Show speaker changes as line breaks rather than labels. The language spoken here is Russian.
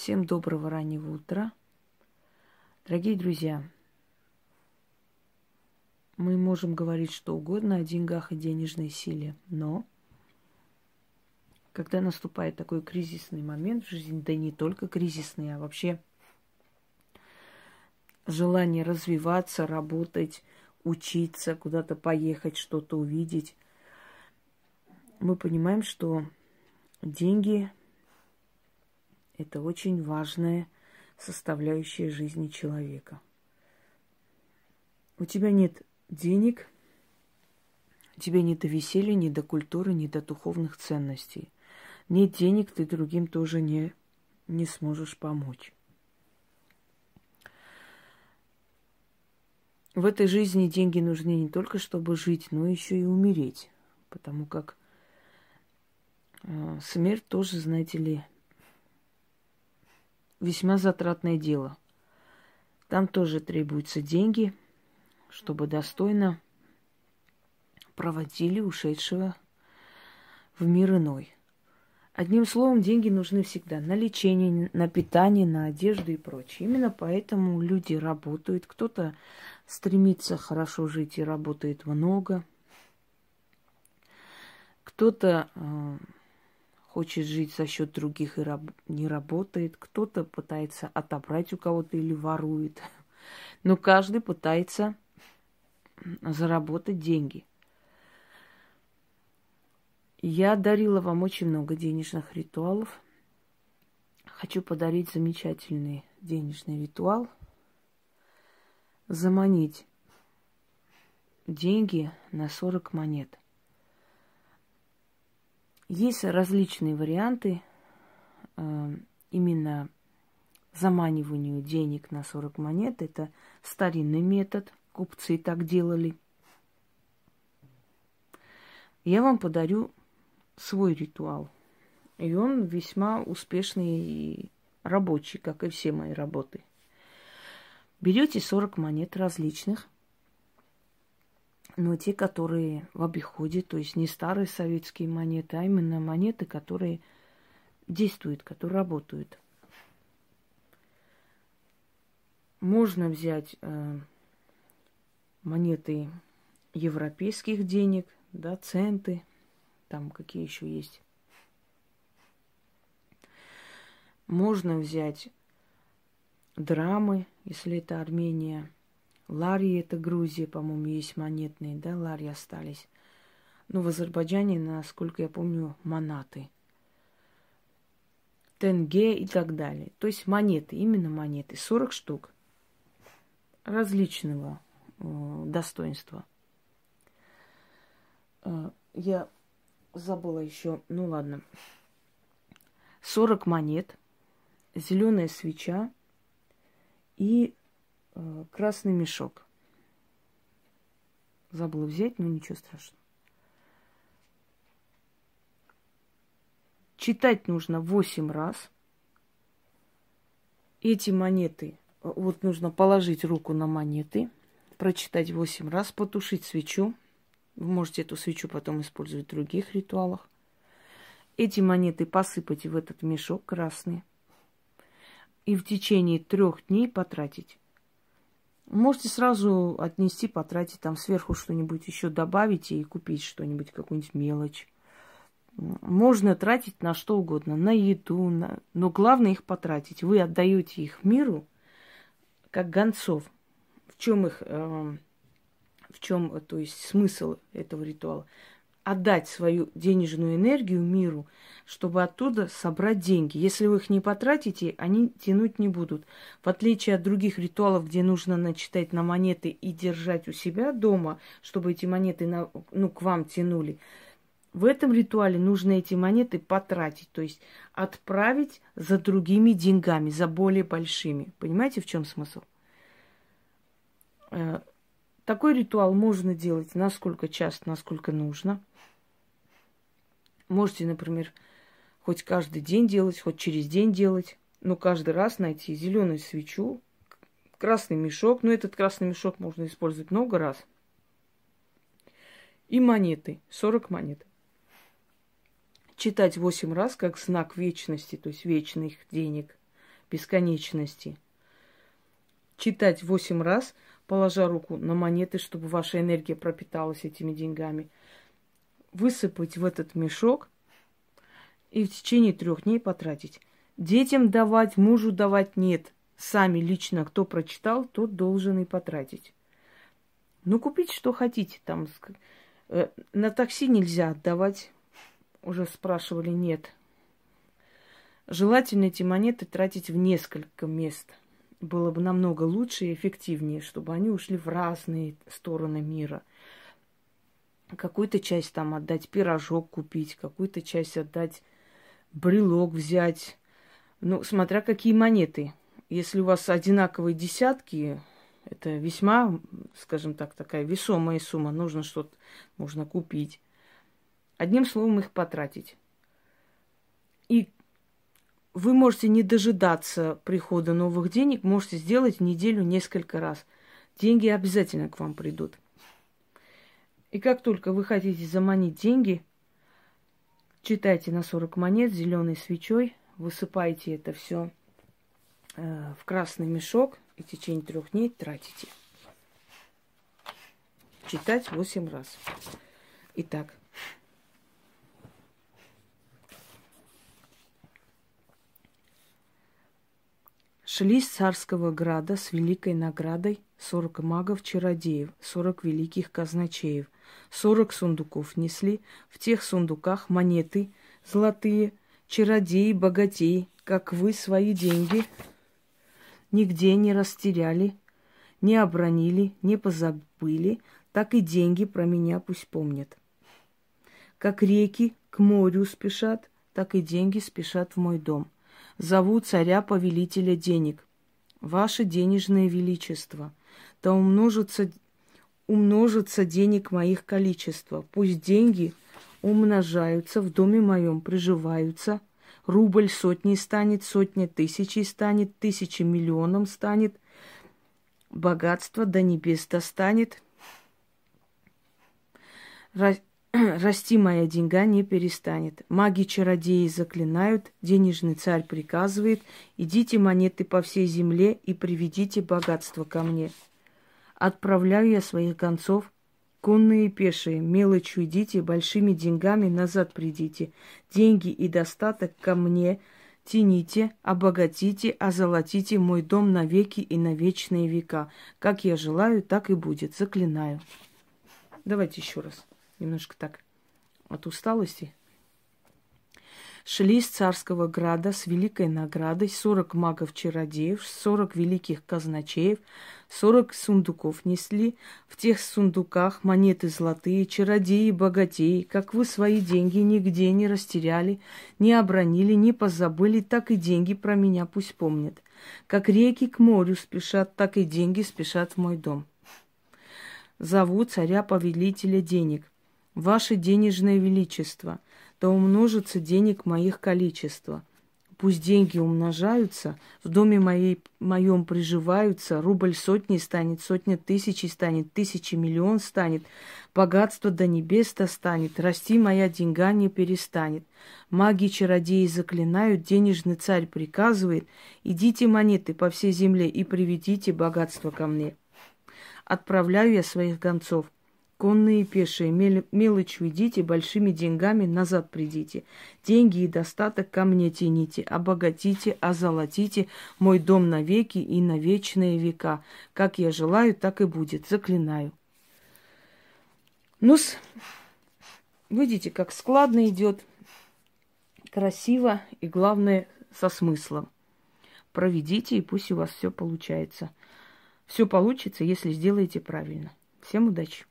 Всем доброго раннего утра. Дорогие друзья, мы можем говорить что угодно о деньгах и денежной силе, но когда наступает такой кризисный момент в жизни, да не только кризисный, а вообще желание развиваться, работать, учиться, куда-то поехать, что-то увидеть, мы понимаем, что деньги – это очень важная составляющая жизни человека. У тебя нет денег, тебе не до веселья, ни до культуры, ни до духовных ценностей. Нет денег, ты другим тоже не, не сможешь помочь. В этой жизни деньги нужны не только чтобы жить, но еще и умереть. Потому как э, смерть тоже, знаете ли, весьма затратное дело. Там тоже требуются деньги, чтобы достойно проводили ушедшего в мир иной. Одним словом, деньги нужны всегда на лечение, на питание, на одежду и прочее. Именно поэтому люди работают. Кто-то стремится хорошо жить и работает много. Кто-то э, хочет жить за счет других и раб- не работает. Кто-то пытается отобрать у кого-то или ворует. Но каждый пытается заработать деньги. Я дарила вам очень много денежных ритуалов. Хочу подарить замечательный денежный ритуал. Заманить деньги на 40 монет. Есть различные варианты э, именно заманиванию денег на 40 монет. Это старинный метод. Купцы так делали. Я вам подарю свой ритуал. И он весьма успешный и рабочий, как и все мои работы. Берете 40 монет различных, но те, которые в обиходе, то есть не старые советские монеты, а именно монеты, которые действуют, которые работают. Можно взять э, монеты европейских денег, да, центы, там какие еще есть. Можно взять драмы, если это Армения. Ларии это Грузия, по-моему, есть монетные, да, ларии остались. Ну, в Азербайджане, насколько я помню, монаты. Тенге и так далее. То есть монеты, именно монеты. 40 штук различного э, достоинства. Э, я забыла еще, ну ладно. 40 монет, зеленая свеча и красный мешок. Забыла взять, но ничего страшного. Читать нужно 8 раз. Эти монеты, вот нужно положить руку на монеты, прочитать 8 раз, потушить свечу, вы можете эту свечу потом использовать в других ритуалах. Эти монеты посыпать в этот мешок красный. И в течение трех дней потратить. Можете сразу отнести, потратить, там сверху что-нибудь еще добавить и купить что-нибудь, какую-нибудь мелочь. Можно тратить на что угодно, на еду, на... но главное их потратить. Вы отдаете их миру, как гонцов. В чем их э, в чем, то есть, смысл этого ритуала? Отдать свою денежную энергию миру, чтобы оттуда собрать деньги. Если вы их не потратите, они тянуть не будут. В отличие от других ритуалов, где нужно начитать на монеты и держать у себя дома, чтобы эти монеты на, ну, к вам тянули. В этом ритуале нужно эти монеты потратить, то есть отправить за другими деньгами, за более большими. Понимаете, в чем смысл? Такой ритуал можно делать насколько часто, насколько нужно. Можете, например, хоть каждый день делать, хоть через день делать, но каждый раз найти зеленую свечу, красный мешок. Ну, этот красный мешок можно использовать много раз. И монеты, 40 монет. Читать 8 раз как знак вечности, то есть вечных денег, бесконечности. Читать восемь раз, положа руку на монеты, чтобы ваша энергия пропиталась этими деньгами. Высыпать в этот мешок и в течение трех дней потратить. Детям давать, мужу давать нет. Сами лично, кто прочитал, тот должен и потратить. Ну, купить что хотите. Там э, на такси нельзя отдавать. Уже спрашивали, нет. Желательно эти монеты тратить в несколько мест. Было бы намного лучше и эффективнее, чтобы они ушли в разные стороны мира. Какую-то часть там отдать пирожок купить, какую-то часть отдать брелок взять. Ну, смотря какие монеты. Если у вас одинаковые десятки, это весьма, скажем так, такая весомая сумма. Нужно что-то, можно купить. Одним словом, их потратить. Вы можете не дожидаться прихода новых денег, можете сделать неделю несколько раз. Деньги обязательно к вам придут. И как только вы хотите заманить деньги, читайте на 40 монет зеленой свечой, высыпайте это все э, в красный мешок – и в течение трех дней тратите. Читать восемь раз. Итак. Шли с царского града с великой наградой сорок магов-чародеев, сорок великих казначеев, сорок сундуков несли, в тех сундуках монеты золотые, чародеи, богатеи, как вы свои деньги нигде не растеряли, не обронили, не позабыли, так и деньги про меня пусть помнят. Как реки к морю спешат, так и деньги спешат в мой дом. Зову царя-повелителя денег. Ваше денежное величество, да умножится, умножится денег моих количество. Пусть деньги умножаются, в доме моем приживаются – Рубль сотней станет, сотня тысячей станет, тысяча миллионом станет. Богатство до небес достанет. Расти моя деньга не перестанет. Маги-чародеи заклинают, денежный царь приказывает, идите монеты по всей земле и приведите богатство ко мне. Отправляю я своих гонцов Конные и пешие, мелочью идите, большими деньгами назад придите. Деньги и достаток ко мне тяните, обогатите, озолотите мой дом навеки и на вечные века. Как я желаю, так и будет. Заклинаю. Давайте еще раз. Немножко так от усталости. Шли с царского града с великой наградой сорок магов-чародеев, сорок великих казначеев, сорок сундуков несли. В тех сундуках монеты золотые, чародеи, богатеи, как вы свои деньги нигде не растеряли, не обронили, не позабыли, так и деньги про меня пусть помнят. Как реки к морю спешат, так и деньги спешат в мой дом. Зову царя-повелителя денег. Ваше денежное величество – да умножится денег моих количество. Пусть деньги умножаются, в доме моей, моем приживаются, рубль сотни станет, сотня тысячи станет, тысячи миллион станет, богатство до небес достанет, расти моя деньга не перестанет. Маги-чародеи заклинают, денежный царь приказывает, идите монеты по всей земле и приведите богатство ко мне. Отправляю я своих гонцов – Конные и пешие, мелочью идите, большими деньгами назад придите. Деньги и достаток ко мне тяните, обогатите, озолотите мой дом навеки и на вечные века. Как я желаю, так и будет, заклинаю. Ну-с, видите, как складно идет, красиво и, главное, со смыслом. Проведите, и пусть у вас все получается. Все получится, если сделаете правильно. Всем удачи!